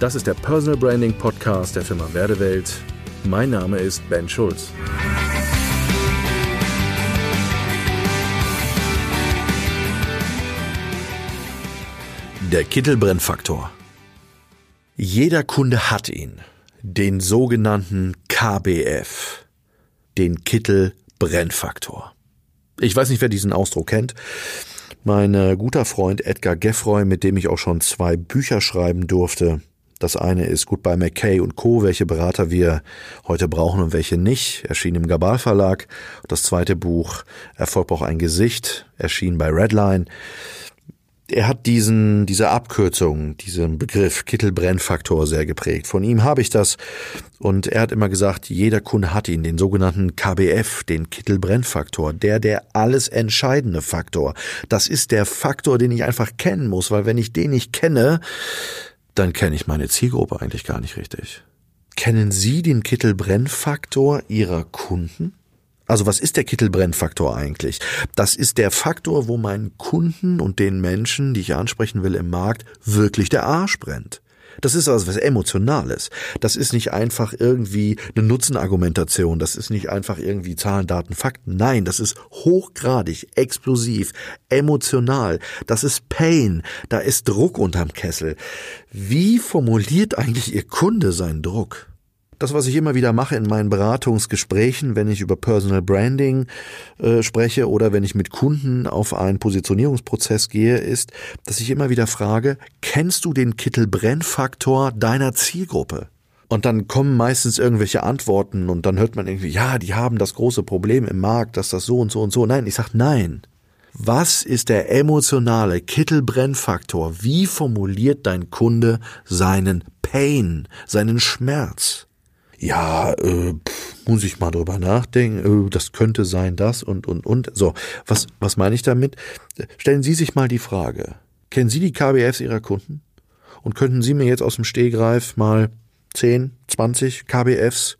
Das ist der Personal Branding Podcast der Firma Werdewelt. Mein Name ist Ben Schulz. Der Kittelbrennfaktor. Jeder Kunde hat ihn, den sogenannten KBF, den Kittelbrennfaktor. Ich weiß nicht, wer diesen Ausdruck kennt. Mein äh, guter Freund Edgar Geffroy, mit dem ich auch schon zwei Bücher schreiben durfte. Das eine ist Goodbye McKay und Co., welche Berater wir heute brauchen und welche nicht, erschien im Gabal Verlag. Das zweite Buch Erfolg braucht ein Gesicht, erschien bei Redline er hat diesen, diese Abkürzung, diesen Begriff Kittelbrennfaktor sehr geprägt. Von ihm habe ich das. Und er hat immer gesagt, jeder Kunde hat ihn, den sogenannten KBF, den Kittelbrennfaktor, der, der alles entscheidende Faktor. Das ist der Faktor, den ich einfach kennen muss, weil wenn ich den nicht kenne, dann kenne ich meine Zielgruppe eigentlich gar nicht richtig. Kennen Sie den Kittelbrennfaktor Ihrer Kunden? Also was ist der Kittelbrennfaktor eigentlich? Das ist der Faktor, wo meinen Kunden und den Menschen, die ich ansprechen will im Markt, wirklich der Arsch brennt. Das ist also was Emotionales. Das ist nicht einfach irgendwie eine Nutzenargumentation. Das ist nicht einfach irgendwie Zahlen, Daten, Fakten. Nein, das ist hochgradig, explosiv, emotional. Das ist Pain. Da ist Druck unterm Kessel. Wie formuliert eigentlich Ihr Kunde seinen Druck? Das, was ich immer wieder mache in meinen Beratungsgesprächen, wenn ich über Personal Branding äh, spreche oder wenn ich mit Kunden auf einen Positionierungsprozess gehe, ist, dass ich immer wieder frage, kennst du den Kittel-Brenn-Faktor deiner Zielgruppe? Und dann kommen meistens irgendwelche Antworten und dann hört man irgendwie, ja, die haben das große Problem im Markt, dass das so und so und so. Nein, ich sag nein. Was ist der emotionale Kittelbrennfaktor? Wie formuliert dein Kunde seinen Pain, seinen Schmerz? Ja, äh, pff, muss ich mal drüber nachdenken, äh, das könnte sein, das und, und, und. So, was, was meine ich damit? Stellen Sie sich mal die Frage, kennen Sie die KBFs Ihrer Kunden? Und könnten Sie mir jetzt aus dem Stehgreif mal 10, 20 KBFs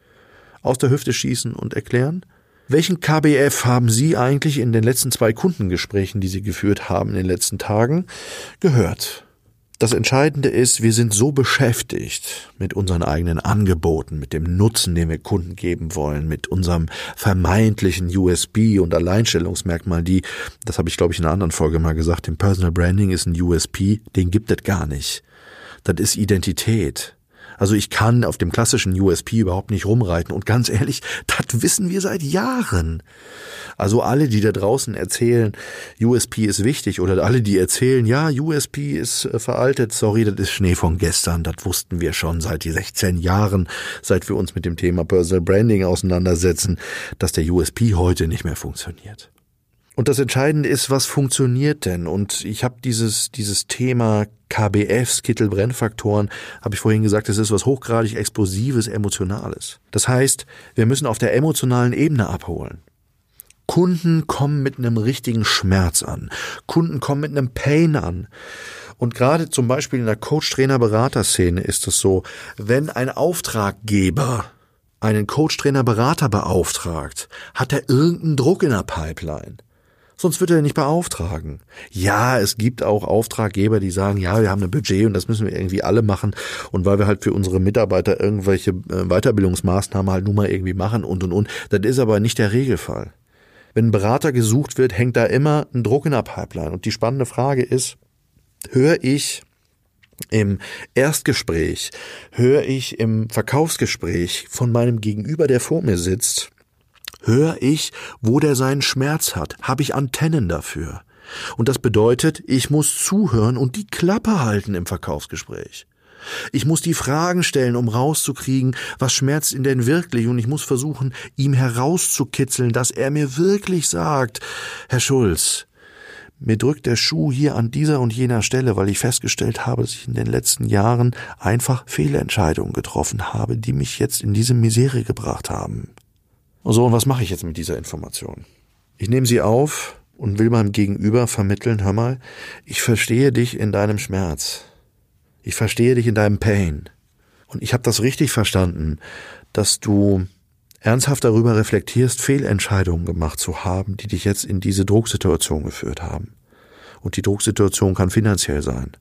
aus der Hüfte schießen und erklären? Welchen KBF haben Sie eigentlich in den letzten zwei Kundengesprächen, die Sie geführt haben in den letzten Tagen, gehört? Das Entscheidende ist, wir sind so beschäftigt mit unseren eigenen Angeboten, mit dem Nutzen, den wir Kunden geben wollen, mit unserem vermeintlichen USB und Alleinstellungsmerkmal, die, das habe ich glaube ich in einer anderen Folge mal gesagt, dem Personal Branding ist ein USP, den gibt es gar nicht. Das ist Identität. Also ich kann auf dem klassischen USP überhaupt nicht rumreiten. Und ganz ehrlich, das wissen wir seit Jahren. Also alle, die da draußen erzählen, USP ist wichtig oder alle, die erzählen, ja, USP ist äh, veraltet, sorry, das ist Schnee von gestern, das wussten wir schon seit die 16 Jahren, seit wir uns mit dem Thema Personal Branding auseinandersetzen, dass der USP heute nicht mehr funktioniert. Und das Entscheidende ist, was funktioniert denn? Und ich habe dieses, dieses Thema KBFs, Kittelbrennfaktoren, habe ich vorhin gesagt, das ist was hochgradig Explosives, Emotionales. Das heißt, wir müssen auf der emotionalen Ebene abholen. Kunden kommen mit einem richtigen Schmerz an. Kunden kommen mit einem Pain an. Und gerade zum Beispiel in der Coach-Trainer-Berater-Szene ist es so, wenn ein Auftraggeber einen Coach-Trainer-Berater beauftragt, hat er irgendeinen Druck in der Pipeline sonst wird er nicht beauftragen. Ja, es gibt auch Auftraggeber, die sagen, ja, wir haben ein Budget und das müssen wir irgendwie alle machen und weil wir halt für unsere Mitarbeiter irgendwelche äh, Weiterbildungsmaßnahmen halt nun mal irgendwie machen und und und. Das ist aber nicht der Regelfall. Wenn ein Berater gesucht wird, hängt da immer ein Druck in der Pipeline und die spannende Frage ist, höre ich im Erstgespräch, höre ich im Verkaufsgespräch von meinem Gegenüber, der vor mir sitzt, Hör ich, wo der seinen Schmerz hat? Habe ich Antennen dafür? Und das bedeutet, ich muss zuhören und die Klappe halten im Verkaufsgespräch. Ich muss die Fragen stellen, um rauszukriegen, was schmerzt ihn denn wirklich, und ich muss versuchen, ihm herauszukitzeln, dass er mir wirklich sagt, Herr Schulz, mir drückt der Schuh hier an dieser und jener Stelle, weil ich festgestellt habe, dass ich in den letzten Jahren einfach Fehlentscheidungen getroffen habe, die mich jetzt in diese Misere gebracht haben. So, und was mache ich jetzt mit dieser Information? Ich nehme sie auf und will meinem Gegenüber vermitteln, hör mal, ich verstehe dich in deinem Schmerz. Ich verstehe dich in deinem Pain. Und ich habe das richtig verstanden, dass du ernsthaft darüber reflektierst, Fehlentscheidungen gemacht zu haben, die dich jetzt in diese Drucksituation geführt haben. Und die Drucksituation kann finanziell sein.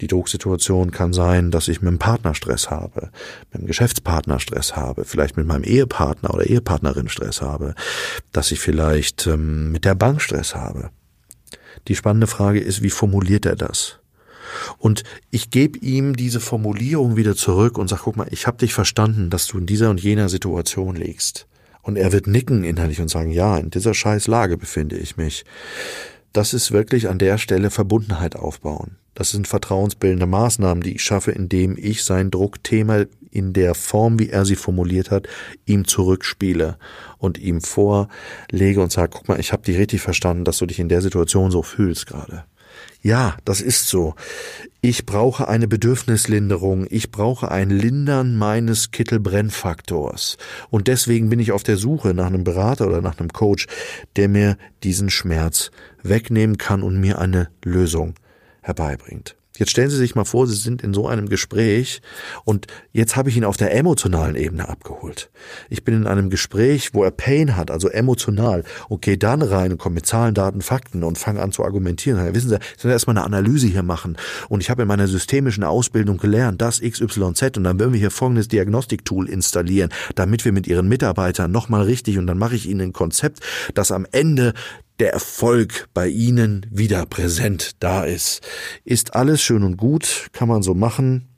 Die Drucksituation kann sein, dass ich mit dem Partner Stress habe, mit dem Geschäftspartner Stress habe, vielleicht mit meinem Ehepartner oder Ehepartnerin Stress habe, dass ich vielleicht ähm, mit der Bank Stress habe. Die spannende Frage ist, wie formuliert er das? Und ich gebe ihm diese Formulierung wieder zurück und sage, guck mal, ich habe dich verstanden, dass du in dieser und jener Situation liegst. Und er wird nicken innerlich und sagen, ja, in dieser scheiß Lage befinde ich mich. Das ist wirklich an der Stelle Verbundenheit aufbauen. Das sind vertrauensbildende Maßnahmen, die ich schaffe, indem ich sein Druckthema in der Form, wie er sie formuliert hat, ihm zurückspiele und ihm vorlege und sage, guck mal, ich habe dich richtig verstanden, dass du dich in der Situation so fühlst gerade. Ja, das ist so. Ich brauche eine Bedürfnislinderung. Ich brauche ein Lindern meines Kittelbrennfaktors. Und deswegen bin ich auf der Suche nach einem Berater oder nach einem Coach, der mir diesen Schmerz wegnehmen kann und mir eine Lösung herbeibringt. Jetzt stellen Sie sich mal vor, Sie sind in so einem Gespräch und jetzt habe ich ihn auf der emotionalen Ebene abgeholt. Ich bin in einem Gespräch, wo er Pain hat, also emotional, und gehe dann rein und komme mit Zahlen, Daten, Fakten und fange an zu argumentieren. Ja, wissen Sie, ich soll erstmal eine Analyse hier machen und ich habe in meiner systemischen Ausbildung gelernt, das XYZ und dann werden wir hier folgendes Diagnostiktool installieren, damit wir mit Ihren Mitarbeitern nochmal richtig und dann mache ich Ihnen ein Konzept, das am Ende der Erfolg bei Ihnen wieder präsent da ist. Ist alles schön und gut, kann man so machen,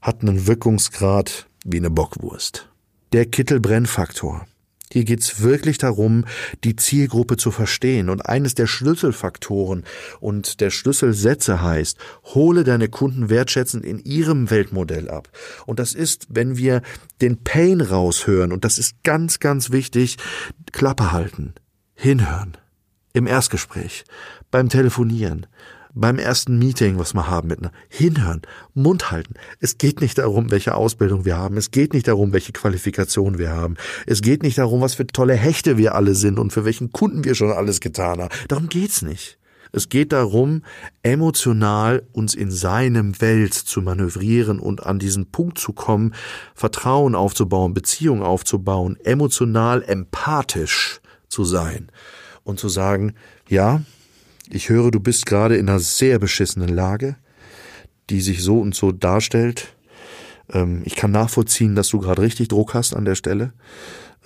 hat einen Wirkungsgrad wie eine Bockwurst. Der Kittelbrennfaktor. Hier geht's wirklich darum, die Zielgruppe zu verstehen. Und eines der Schlüsselfaktoren und der Schlüsselsätze heißt, hole deine Kunden wertschätzend in ihrem Weltmodell ab. Und das ist, wenn wir den Pain raushören, und das ist ganz, ganz wichtig, Klappe halten, hinhören im Erstgespräch, beim Telefonieren, beim ersten Meeting, was wir haben miteinander, hinhören, Mund halten. Es geht nicht darum, welche Ausbildung wir haben. Es geht nicht darum, welche Qualifikation wir haben. Es geht nicht darum, was für tolle Hechte wir alle sind und für welchen Kunden wir schon alles getan haben. Darum geht's nicht. Es geht darum, emotional uns in seinem Welt zu manövrieren und an diesen Punkt zu kommen, Vertrauen aufzubauen, Beziehung aufzubauen, emotional empathisch zu sein und zu sagen, ja, ich höre, du bist gerade in einer sehr beschissenen Lage, die sich so und so darstellt. Ähm, ich kann nachvollziehen, dass du gerade richtig Druck hast an der Stelle.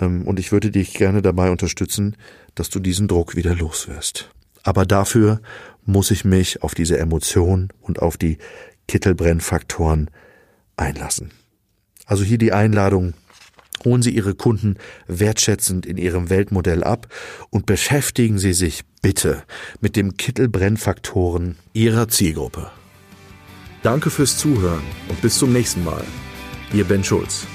Ähm, und ich würde dich gerne dabei unterstützen, dass du diesen Druck wieder loswirst. Aber dafür muss ich mich auf diese Emotion und auf die Kittelbrennfaktoren einlassen. Also hier die Einladung, Holen Sie Ihre Kunden wertschätzend in Ihrem Weltmodell ab und beschäftigen Sie sich bitte mit dem Kittelbrennfaktoren Ihrer Zielgruppe. Danke fürs Zuhören und bis zum nächsten Mal. Ihr Ben Schulz.